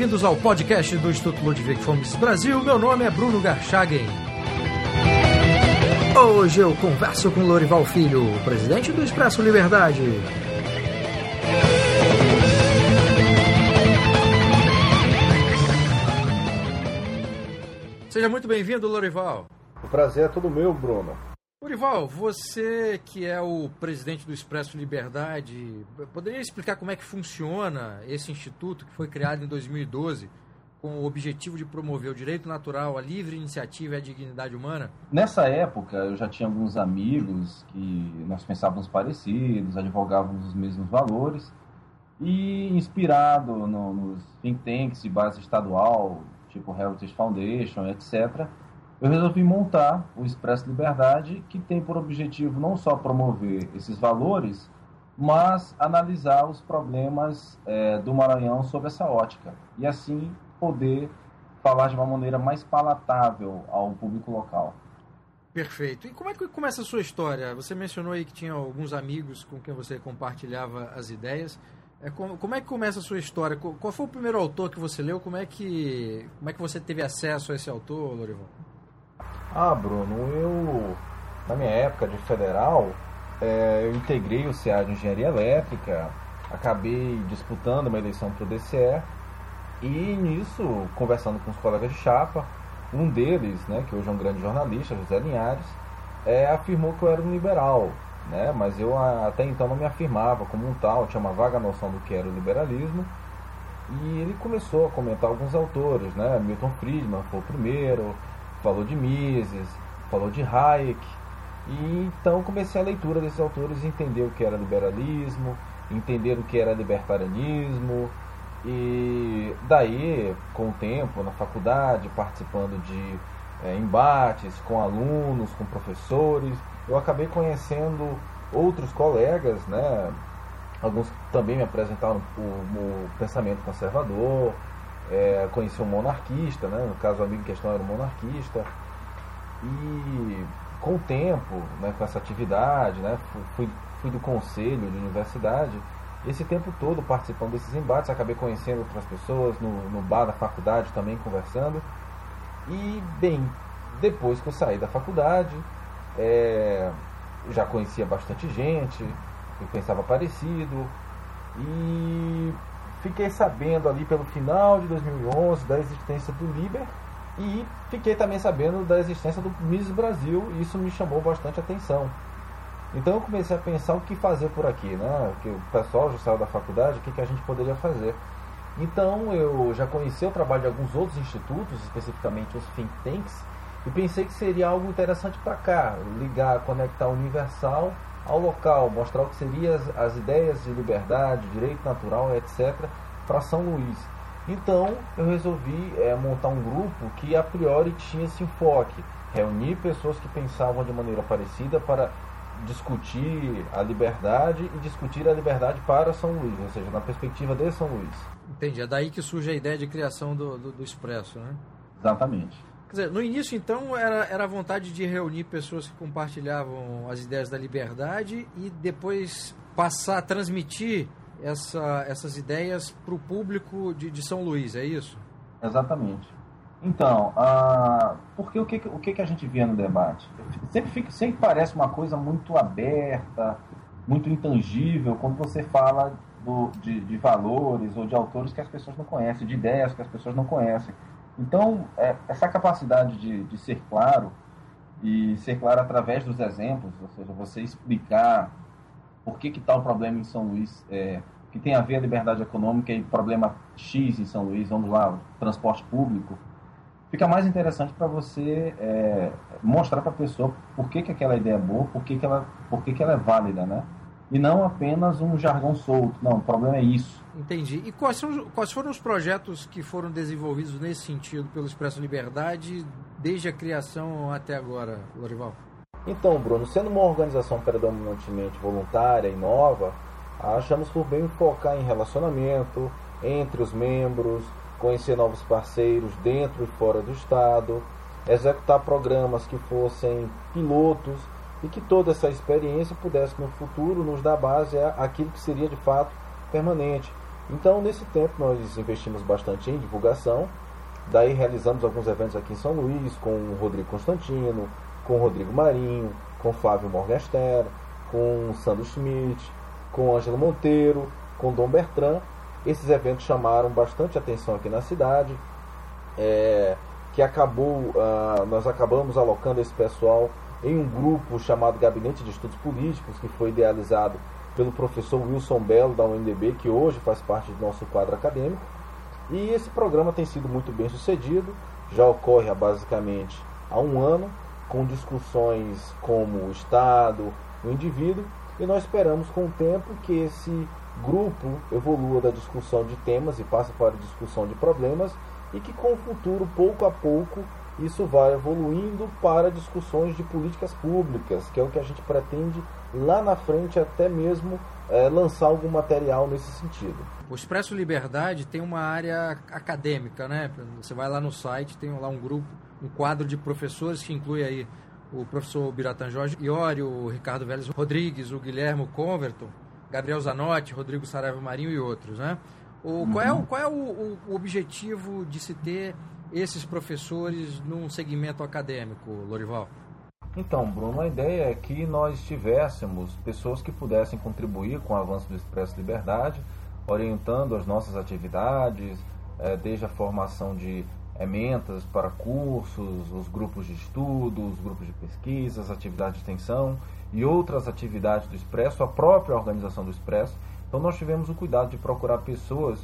bem-vindos ao podcast do Instituto Ludwig Fomes Brasil. Meu nome é Bruno Garchagen. Hoje eu converso com Lorival Filho, presidente do Expresso Liberdade. Seja muito bem-vindo, Lorival. O prazer é todo meu, Bruno. Lorival, você que é o presidente do Expresso Liberdade, poderia explicar como é que funciona esse instituto que foi criado em 2012 com o objetivo de promover o direito natural, a livre iniciativa e a dignidade humana? Nessa época, eu já tinha alguns amigos que nós pensávamos parecidos, advogávamos os mesmos valores, e inspirado no, nos think tanks de base estadual, tipo Heritage Foundation, etc., eu resolvi montar o Expresso Liberdade, que tem por objetivo não só promover esses valores, mas analisar os problemas é, do Maranhão sob essa ótica. E assim poder falar de uma maneira mais palatável ao público local. Perfeito. E como é que começa a sua história? Você mencionou aí que tinha alguns amigos com quem você compartilhava as ideias. É, como, é que começa a sua história? Qual foi o primeiro autor que você leu? Como é que, como é que você teve acesso a esse autor, Lorival? Ah, Bruno, eu, na minha época de federal, é, eu integrei o CA de Engenharia Elétrica, acabei disputando uma eleição para o DCE e nisso, conversando com os colegas de chapa, um deles, né, que hoje é um grande jornalista, José Linhares, é, afirmou que eu era um liberal, né, mas eu até então não me afirmava como um tal, tinha uma vaga noção do que era o liberalismo, e ele começou a comentar alguns autores, né, Milton Friedman foi o primeiro, falou de Mises, falou de Hayek. E então comecei a leitura desses autores, entender o que era liberalismo, entender o que era libertarianismo. E daí, com o tempo, na faculdade, participando de é, embates com alunos, com professores, eu acabei conhecendo outros colegas, né? Alguns também me apresentaram o, o pensamento conservador, é, conheci um monarquista, né? no caso o amigo em questão era um monarquista, e com o tempo, né, com essa atividade, né, fui, fui do conselho de universidade, esse tempo todo participando desses embates, acabei conhecendo outras pessoas no, no bar da faculdade também conversando, e bem, depois que eu saí da faculdade, é, já conhecia bastante gente, eu pensava parecido, e fiquei sabendo ali pelo final de 2011 da existência do Liber e fiquei também sabendo da existência do Miss Brasil e isso me chamou bastante atenção. Então eu comecei a pensar o que fazer por aqui, né? Que o pessoal já saiu da faculdade, o que, que a gente poderia fazer. Então eu já conheci o trabalho de alguns outros institutos, especificamente os think tanks, e pensei que seria algo interessante para cá, ligar, conectar o universal ao local, mostrar o que seriam as, as ideias de liberdade, direito natural, etc., para São Luís. Então eu resolvi é, montar um grupo que a priori tinha esse enfoque, reunir pessoas que pensavam de maneira parecida para discutir a liberdade e discutir a liberdade para São Luís, ou seja, na perspectiva de São Luís. Entendi, é daí que surge a ideia de criação do, do, do Expresso, né? Exatamente. Quer dizer, no início, então, era, era a vontade de reunir pessoas que compartilhavam as ideias da liberdade e depois passar a transmitir essa, essas ideias para o público de, de São Luís, é isso? Exatamente. Então, uh, porque o que, o que a gente via no debate? Sempre, fica, sempre parece uma coisa muito aberta, muito intangível, quando você fala do, de, de valores ou de autores que as pessoas não conhecem, de ideias que as pessoas não conhecem. Então, é, essa capacidade de, de ser claro, e ser claro através dos exemplos, ou seja, você explicar por que está o problema em São Luís, é, que tem a ver a liberdade econômica e problema X em São Luís, vamos lá, transporte público, fica mais interessante para você é, mostrar para a pessoa por que, que aquela ideia é boa, por que, que, ela, por que, que ela é válida, né? E não apenas um jargão solto. Não, o problema é isso. Entendi. E quais, são, quais foram os projetos que foram desenvolvidos nesse sentido pelo Expresso Liberdade desde a criação até agora, Lorival? Então, Bruno, sendo uma organização predominantemente voluntária e nova, achamos por bem focar em relacionamento entre os membros, conhecer novos parceiros dentro e fora do Estado, executar programas que fossem pilotos e que toda essa experiência pudesse no futuro nos dar base àquilo que seria de fato permanente, Então, nesse tempo, nós investimos bastante em divulgação. Daí, realizamos alguns eventos aqui em São Luís com o Rodrigo Constantino, com o Rodrigo Marinho, com o Flávio Morgenstern, com o Sandro Schmidt, com o Ângelo Monteiro, com o Dom Bertrand. Esses eventos chamaram bastante atenção aqui na cidade. É, que acabou, uh, nós acabamos alocando esse pessoal em um grupo chamado Gabinete de Estudos Políticos, que foi idealizado pelo professor Wilson Belo, da UNDB, que hoje faz parte do nosso quadro acadêmico. E esse programa tem sido muito bem sucedido, já ocorre há basicamente há um ano, com discussões como o Estado, o indivíduo, e nós esperamos com o tempo que esse grupo evolua da discussão de temas e passe para a discussão de problemas e que com o futuro, pouco a pouco, isso vai evoluindo para discussões de políticas públicas, que é o que a gente pretende lá na frente até mesmo é, lançar algum material nesse sentido. O Expresso Liberdade tem uma área acadêmica, né? Você vai lá no site, tem lá um grupo, um quadro de professores que inclui aí o professor Biratan Jorge Iori, o Ricardo Vélez Rodrigues, o Guilherme Converton, Gabriel Zanotti, Rodrigo Saraiva Marinho e outros, né? O, uhum. Qual é, o, qual é o, o, objetivo de se ter esses professores num segmento acadêmico, Lorival? Então, Bruno, a ideia é que nós tivéssemos pessoas que pudessem contribuir com o avanço do Expresso Liberdade, orientando as nossas atividades, é, desde a formação de ementas para cursos, os grupos de estudo, os grupos de pesquisa, as atividades de extensão e outras atividades do Expresso, a própria organização do Expresso, então nós tivemos o cuidado de procurar pessoas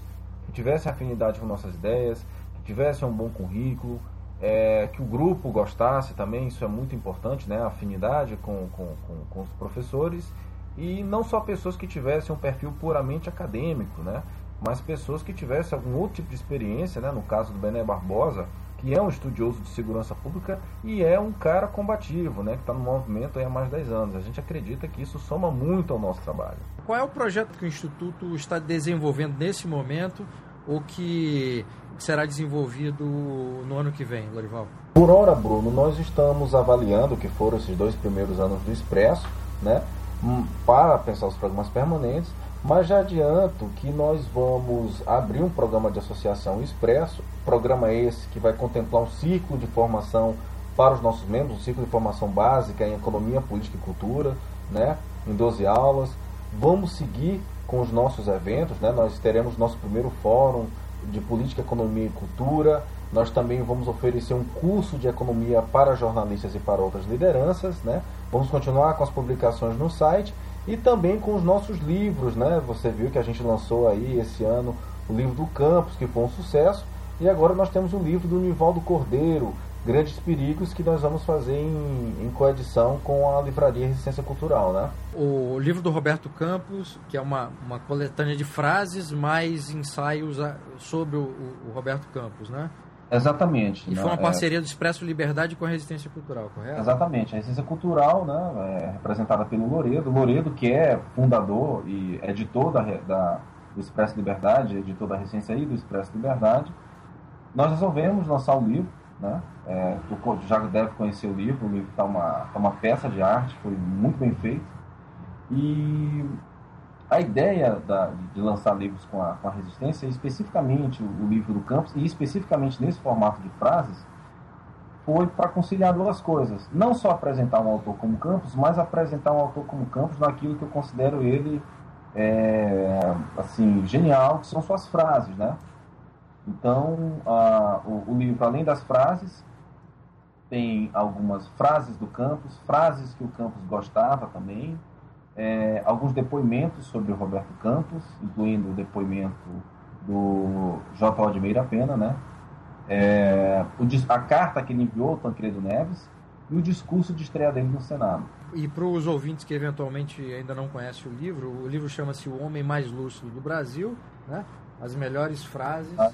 que tivessem afinidade com nossas ideias, que tivessem um bom currículo, é, que o grupo gostasse também, isso é muito importante, né? A afinidade com, com, com, com, os professores e não só pessoas que tivessem um perfil puramente acadêmico, né? Mas pessoas que tivessem algum outro tipo de experiência, né? No caso do Bené Barbosa, que é um estudioso de segurança pública e é um cara combativo, né? Que está no movimento há mais de 10 anos. A gente acredita que isso soma muito ao nosso trabalho. Qual é o projeto que o Instituto está desenvolvendo nesse momento ou que será desenvolvido no ano que vem, Lorival? Por hora, Bruno, nós estamos avaliando o que foram esses dois primeiros anos do Expresso, né? Hum, para pensar os programas permanentes, mas já adianto que nós vamos abrir um programa de associação expresso, programa esse que vai contemplar um ciclo de formação para os nossos membros, um ciclo de formação básica em economia, política e cultura, né? em 12 aulas. Vamos seguir com os nossos eventos, né? Nós teremos nosso primeiro fórum de política, economia e cultura. Nós também vamos oferecer um curso de economia para jornalistas e para outras lideranças, né? Vamos continuar com as publicações no site e também com os nossos livros, né? Você viu que a gente lançou aí esse ano o livro do Campus, que foi um sucesso, e agora nós temos o livro do Nivaldo Cordeiro, Grandes Perigos, que nós vamos fazer em, em coedição com a Livraria Resistência Cultural, né? O livro do Roberto Campos, que é uma, uma coletânea de frases mais ensaios sobre o, o Roberto Campos, né? Exatamente. E né? foi uma é. parceria do Expresso Liberdade com a Resistência Cultural, correto? Exatamente. A Resistência Cultural, né, é representada pelo Loredo. Loredo, que é fundador e editor da, da, do Expresso Liberdade, editor da Resistência e do Expresso Liberdade. Nós resolvemos lançar o livro, né? É, tu já deve conhecer o livro, o livro está uma, tá uma peça de arte, foi muito bem feito. E a ideia da, de lançar livros com a, com a resistência, especificamente o, o, livro do Campos, e especificamente nesse formato de frases, foi para conciliar duas coisas. Não só apresentar um autor como Campos, mas apresentar um autor como Campos naquilo que eu considero ele é, assim genial, que são suas frases, né? Então, a, o, o livro, além das frases, tem algumas frases do Campos, frases que o Campos gostava também, é, alguns depoimentos sobre o Roberto Campos, incluindo o depoimento do J. de Meira Pena, né? É, o, a carta que ele enviou ao Tancredo Neves e o discurso de estreia dele no Senado. E para os ouvintes que eventualmente ainda não conhecem o livro, o livro chama-se O Homem Mais Lúcido do Brasil, né? As melhores frases ah,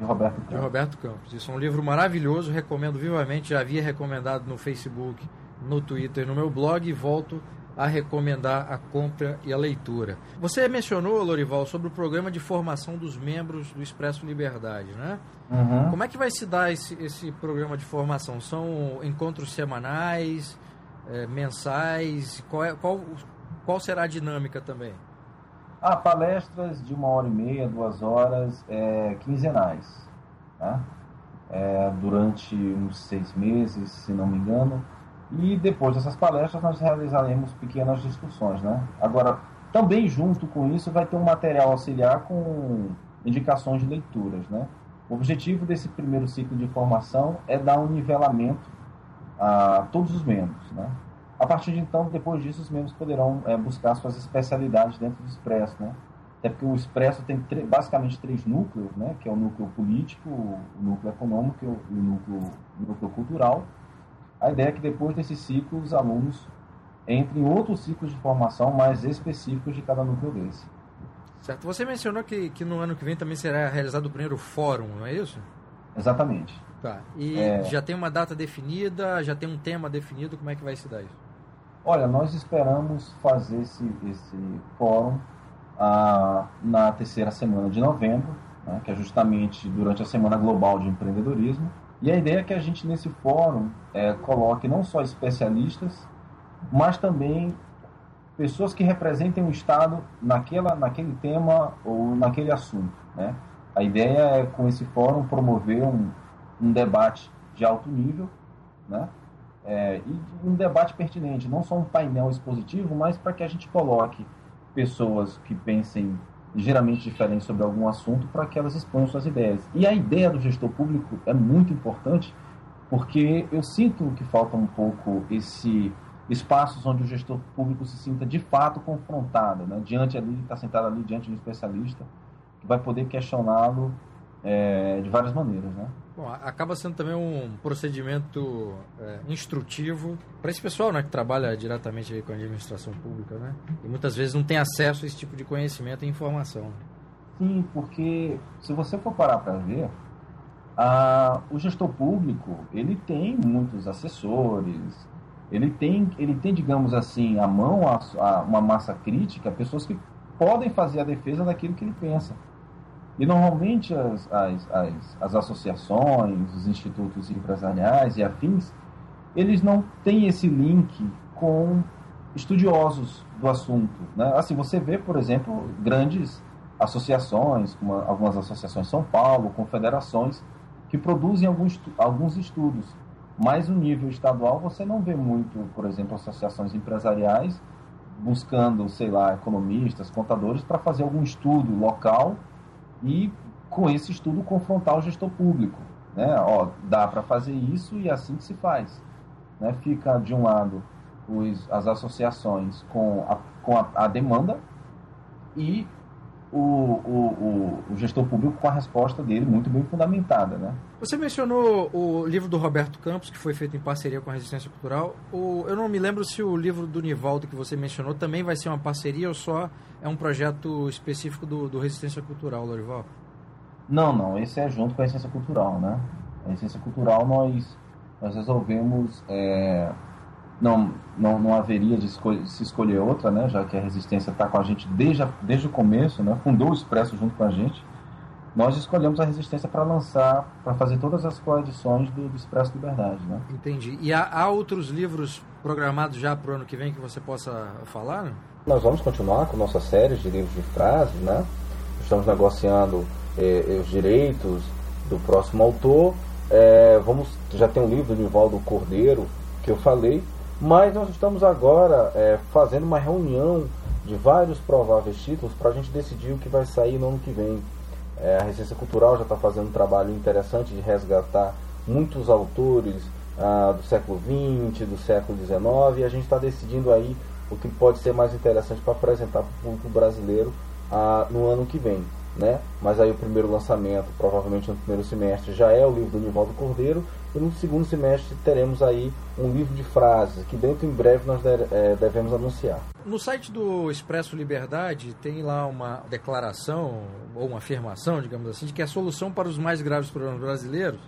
de Roberto Campos. De Roberto Campos. Isso é um livro maravilhoso, recomendo vivamente. Já havia recomendado no Facebook, no Twitter, no meu blog e volto a recomendar a compra e a leitura. Você mencionou, Lorival, sobre o programa de formação dos membros do Expresso Liberdade, né? Uhum. Como é que vai se dar esse, esse programa de formação? São encontros semanais, é, mensais? Qual, é, qual, qual será a dinâmica também? Ah, palestras de uma hora e meia, duas horas, é, quinzenais. Né? É, durante uns seis meses, se não me engano. E depois dessas palestras nós realizaremos pequenas discussões. Né? Agora, também junto com isso vai ter um material auxiliar com indicações de leituras. Né? O objetivo desse primeiro ciclo de formação é dar um nivelamento a todos os membros. Né? A partir de então, depois disso, os membros poderão é, buscar suas especialidades dentro do Expresso, né? Até porque o Expresso tem basicamente três núcleos, né? Que é o núcleo político, o núcleo econômico e o núcleo, o núcleo cultural. A ideia é que depois desse ciclo, os alunos entrem em outros ciclos de formação mais específicos de cada núcleo desse. Certo. Você mencionou que, que no ano que vem também será realizado o primeiro fórum, não é isso? Exatamente. Tá. E é... já tem uma data definida, já tem um tema definido, como é que vai se dar isso? Olha, nós esperamos fazer esse, esse fórum ah, na terceira semana de novembro, né, que é justamente durante a Semana Global de Empreendedorismo. E a ideia é que a gente, nesse fórum, é, coloque não só especialistas, mas também pessoas que representem o Estado naquela, naquele tema ou naquele assunto. Né? A ideia é, com esse fórum, promover um, um debate de alto nível, né? É, e um debate pertinente, não só um painel expositivo, mas para que a gente coloque pessoas que pensem ligeiramente diferente sobre algum assunto para que elas exponham suas ideias. E a ideia do gestor público é muito importante porque eu sinto que falta um pouco esse espaços onde o gestor público se sinta de fato confrontado, né? diante ali, está sentado ali diante de um especialista que vai poder questioná-lo é, de várias maneiras, né? Bom, acaba sendo também um procedimento é, instrutivo para esse pessoal né, que trabalha diretamente com a administração pública, né? E muitas vezes não tem acesso a esse tipo de conhecimento e informação. Sim, porque se você for parar para ver, a, o gestor público ele tem muitos assessores, ele tem, ele tem digamos assim, a mão a, a uma massa crítica, pessoas que podem fazer a defesa daquilo que ele pensa. E normalmente as, as, as, as, associações, os institutos empresariais e afins, eles não têm esse link com estudiosos do assunto. Né? Assim, você vê, por exemplo, grandes associações, como algumas associações São Paulo, confederações, que produzem alguns, alguns estudos. Mas no nível estadual você não vê muito, por exemplo, associações empresariais buscando, sei lá, economistas, contadores para fazer algum estudo local e com esse estudo confrontar o gestor público. Né? Ó, dá para fazer isso e é assim que se faz. Né? Fica de um lado os, as associações com a, com a, a demanda e o, o, o, gestor público com a resposta dele muito bem fundamentada. Né? Você mencionou o livro do Roberto Campos, que foi feito em parceria com a Resistência Cultural. O, eu não me lembro se o livro do Nivaldo que você mencionou também vai ser uma parceria ou só é um projeto específico do, do Resistência Cultural, Lorival? Não, não. Esse é junto com a Resistência Cultural, né? A Resistência Cultural nós, nós resolvemos... É não, não, não haveria de, de, se escolher outra, né? Já que a Resistência está com a gente desde, desde o começo, né? Fundou o Expresso junto com a gente. Nós escolhemos a Resistência para lançar, para fazer todas as coedições do, do Expresso Liberdade, né? Entendi. E há, há outros livros programados já para o ano que vem que você possa falar? Nós vamos continuar com nossa série de livros de frases, né? Estamos negociando eh, eh, os direitos do próximo autor. Eh, vamos, já tem um livro do Nivaldo Cordeiro que eu falei, mas nós estamos agora é, fazendo uma reunião de vários prováveis títulos para a gente decidir o que vai sair no ano que vem. É, a Resistência Cultural já está fazendo um trabalho interessante de resgatar muitos autores ah, do século XX, do século XIX, e a gente está decidindo aí o que pode ser mais interessante para apresentar para o público brasileiro ah, no ano que vem. Né? Mas aí o primeiro lançamento, provavelmente no primeiro semestre, já é o livro do Nivaldo Cordeiro, e no segundo semestre teremos aí um livro de frases que dentro em breve nós é, devemos anunciar. No site do Expresso Liberdade tem lá uma declaração ou uma afirmação, digamos assim, de que a solução para os mais graves problemas brasileiros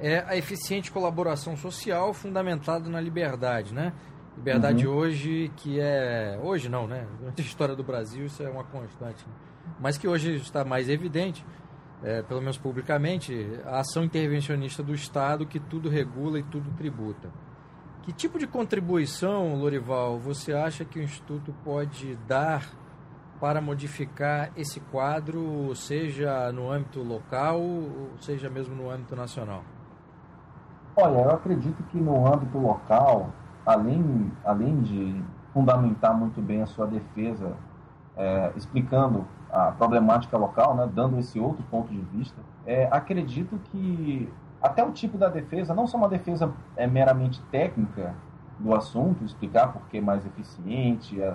é a eficiente colaboração social fundamentada na liberdade, né? Liberdade uhum. hoje que é hoje não, né? Durante a história do Brasil isso é uma constante, né? Mas que hoje está mais evidente é, pelo menos publicamente, a ação intervencionista do Estado que tudo regula e tudo tributa. Que tipo de contribuição, Lorival, você acha que o Instituto pode dar para modificar esse quadro, seja no âmbito local, seja mesmo no âmbito nacional? Olha, eu acredito que no âmbito local, além, além de fundamentar muito bem a sua defesa, é, explicando a problemática local, né, dando esse outro ponto de vista, é, acredito que até o tipo da defesa, não só uma defesa é, meramente técnica do assunto, explicar por que é mais eficiente, a,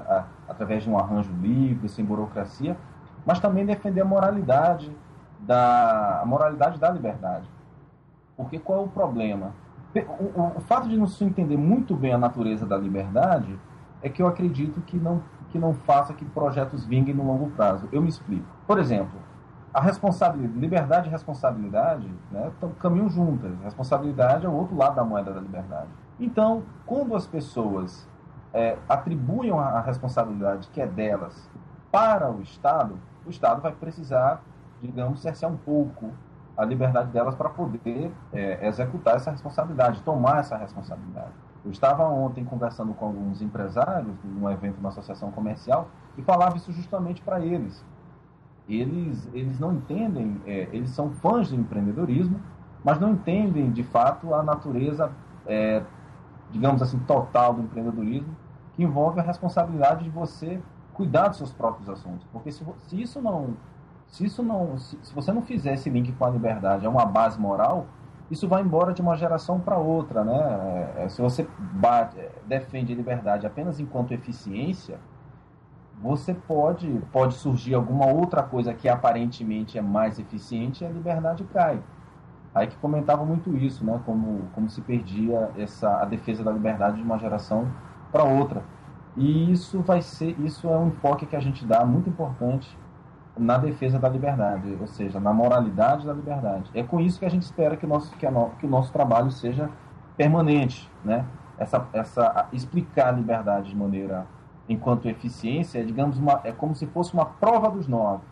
a, através de um arranjo livre, sem burocracia, mas também defender a moralidade da a moralidade da liberdade. Porque qual é o problema? O, o, o fato de não se entender muito bem a natureza da liberdade é que eu acredito que não que não faça que projetos vinguem no longo prazo. Eu me explico. Por exemplo, a responsabilidade, liberdade e responsabilidade né, caminham juntas. Responsabilidade é o outro lado da moeda da liberdade. Então, quando as pessoas é, atribuem a responsabilidade que é delas para o Estado, o Estado vai precisar, digamos, cercear um pouco a liberdade delas para poder é, executar essa responsabilidade, tomar essa responsabilidade. Eu estava ontem conversando com alguns empresários num evento, numa associação comercial, e falava isso justamente para eles. Eles, eles não entendem, é, eles são fãs do empreendedorismo, mas não entendem de fato a natureza, é, digamos assim, total do empreendedorismo, que envolve a responsabilidade de você cuidar dos seus próprios assuntos. Porque se, se isso não se isso não, se, se, você não fizer esse link com a liberdade, é uma base moral, isso vai embora de uma geração para outra, né? É, é, se você bate, é, defende a liberdade apenas enquanto eficiência, você pode pode surgir alguma outra coisa que aparentemente é mais eficiente e a liberdade cai. Aí que comentava muito isso, né? Como como se perdia essa a defesa da liberdade de uma geração para outra. E isso vai ser isso é um enfoque que a gente dá muito importante na defesa da liberdade, ou seja, na moralidade da liberdade. É com isso que a gente espera que o nosso, que, no, que o nosso trabalho seja permanente, né? Essa, essa explicar a liberdade de maneira enquanto eficiência é, digamos, uma, é como se fosse uma prova dos nove,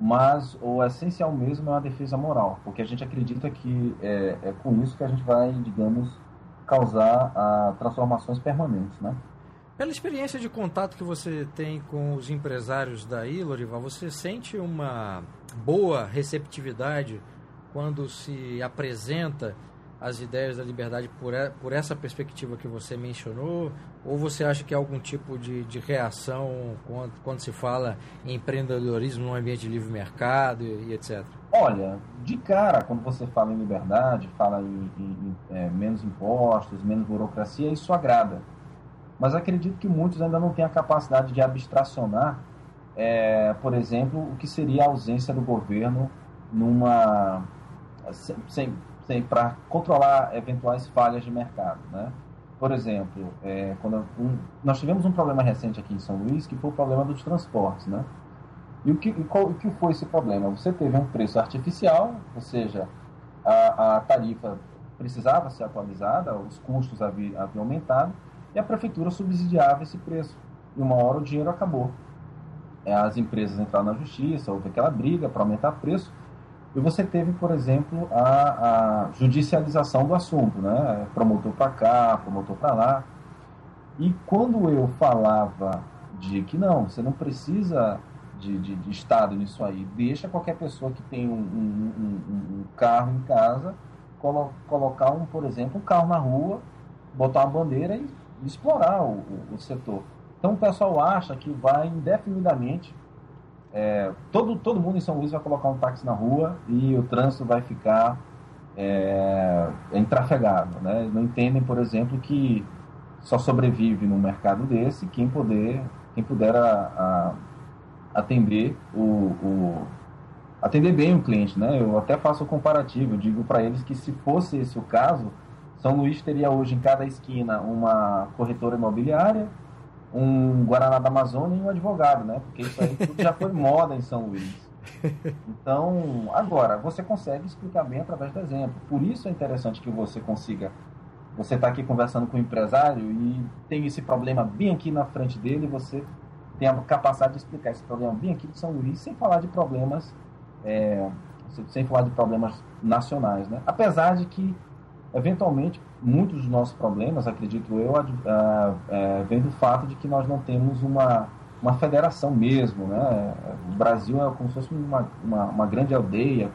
mas o essencial mesmo é uma defesa moral, porque a gente acredita que é, é com isso que a gente vai, digamos, causar a, transformações permanentes, né? Pela experiência de contato que você tem com os empresários daí, Lorival, você sente uma boa receptividade quando se apresenta as ideias da liberdade por, por essa perspectiva que você mencionou? Ou você acha que há algum tipo de, de reação quando, quando se fala em empreendedorismo no ambiente de livre mercado e, e etc? Olha, de cara, quando você fala em liberdade, fala em, em, em é, menos impostos, menos burocracia, isso agrada mas acredito que muitos ainda não têm a capacidade de abstracionar, é, por exemplo, o que seria a ausência do governo numa sem, sem, para controlar eventuais falhas de mercado, né? Por exemplo, é, quando um, nós tivemos um problema recente aqui em São Luís, que foi o problema dos transportes, né? E o que, e qual, o que foi esse problema? Você teve um preço artificial, ou seja, a, a tarifa precisava ser atualizada, os custos haviam aumentado, e a prefeitura subsidiava esse preço. E uma hora o dinheiro acabou. É, as empresas entraram na justiça, houve aquela briga para aumentar o preço, e você teve, por exemplo, a, a judicialização do assunto, né? Promotor para cá, promotor para lá. E quando eu falava de que não, você não precisa de, de, de Estado nisso aí, deixa qualquer pessoa que tem um, um, um, um carro em casa colo, colocar, um, por exemplo, um carro na rua, botar uma bandeira e explorar o, o, o, setor. Então o pessoal acha que vai indefinidamente, é, todo, todo mundo em São Luís vai colocar um táxi na rua e o trânsito vai ficar é, intrafegável. Né? Não entendem, por exemplo, que só sobrevive num mercado desse quem puder, quem puder a, a atender o, o, atender bem o cliente, né? Eu até faço o comparativo, digo para eles que se fosse esse o caso, são Luís teria hoje em cada esquina uma corretora imobiliária, um Guaraná da Amazônia e um advogado, né? Porque isso aí tudo já foi moda em São Luís. Então, agora, você consegue explicar bem através do exemplo. Por isso é interessante que você consiga. Você está aqui conversando com o um empresário e tem esse problema bem aqui na frente dele, você tem a capacidade de explicar esse problema bem aqui de São Luís, sem falar de problemas, é, sem falar de problemas nacionais, né? Apesar de que Eventualmente, muitos dos nossos problemas, acredito eu, uh, uh, vem do fato de que nós não temos uma, uma federação mesmo, né? O Brasil é como se fosse uma, uma, uma grande aldeia,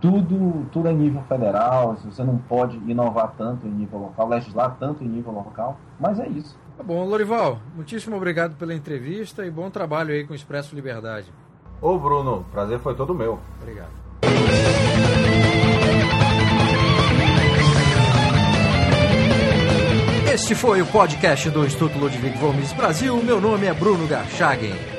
tudo, tudo é nível federal, você não pode inovar tanto em nível local, legislar tanto em nível local, mas é isso. Tá bom, Lorival, muitíssimo obrigado pela entrevista e bom trabalho aí com o Expresso Liberdade. Ô Bruno, prazer foi todo meu. Obrigado. Este foi o podcast do Instituto Ludwig Gomes Brasil. Meu nome é Bruno Garchagen.